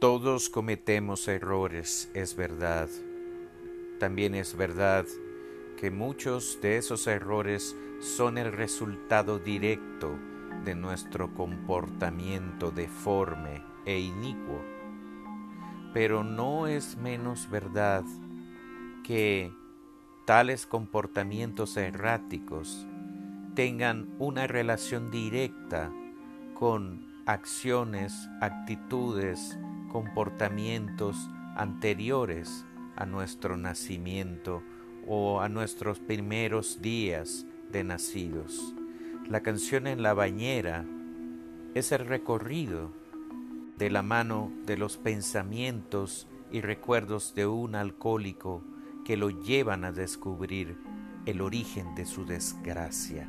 Todos cometemos errores, es verdad. También es verdad que muchos de esos errores son el resultado directo de nuestro comportamiento deforme e inicuo. Pero no es menos verdad que tales comportamientos erráticos tengan una relación directa con acciones, actitudes, comportamientos anteriores a nuestro nacimiento o a nuestros primeros días de nacidos. La canción en la bañera es el recorrido de la mano de los pensamientos y recuerdos de un alcohólico que lo llevan a descubrir el origen de su desgracia.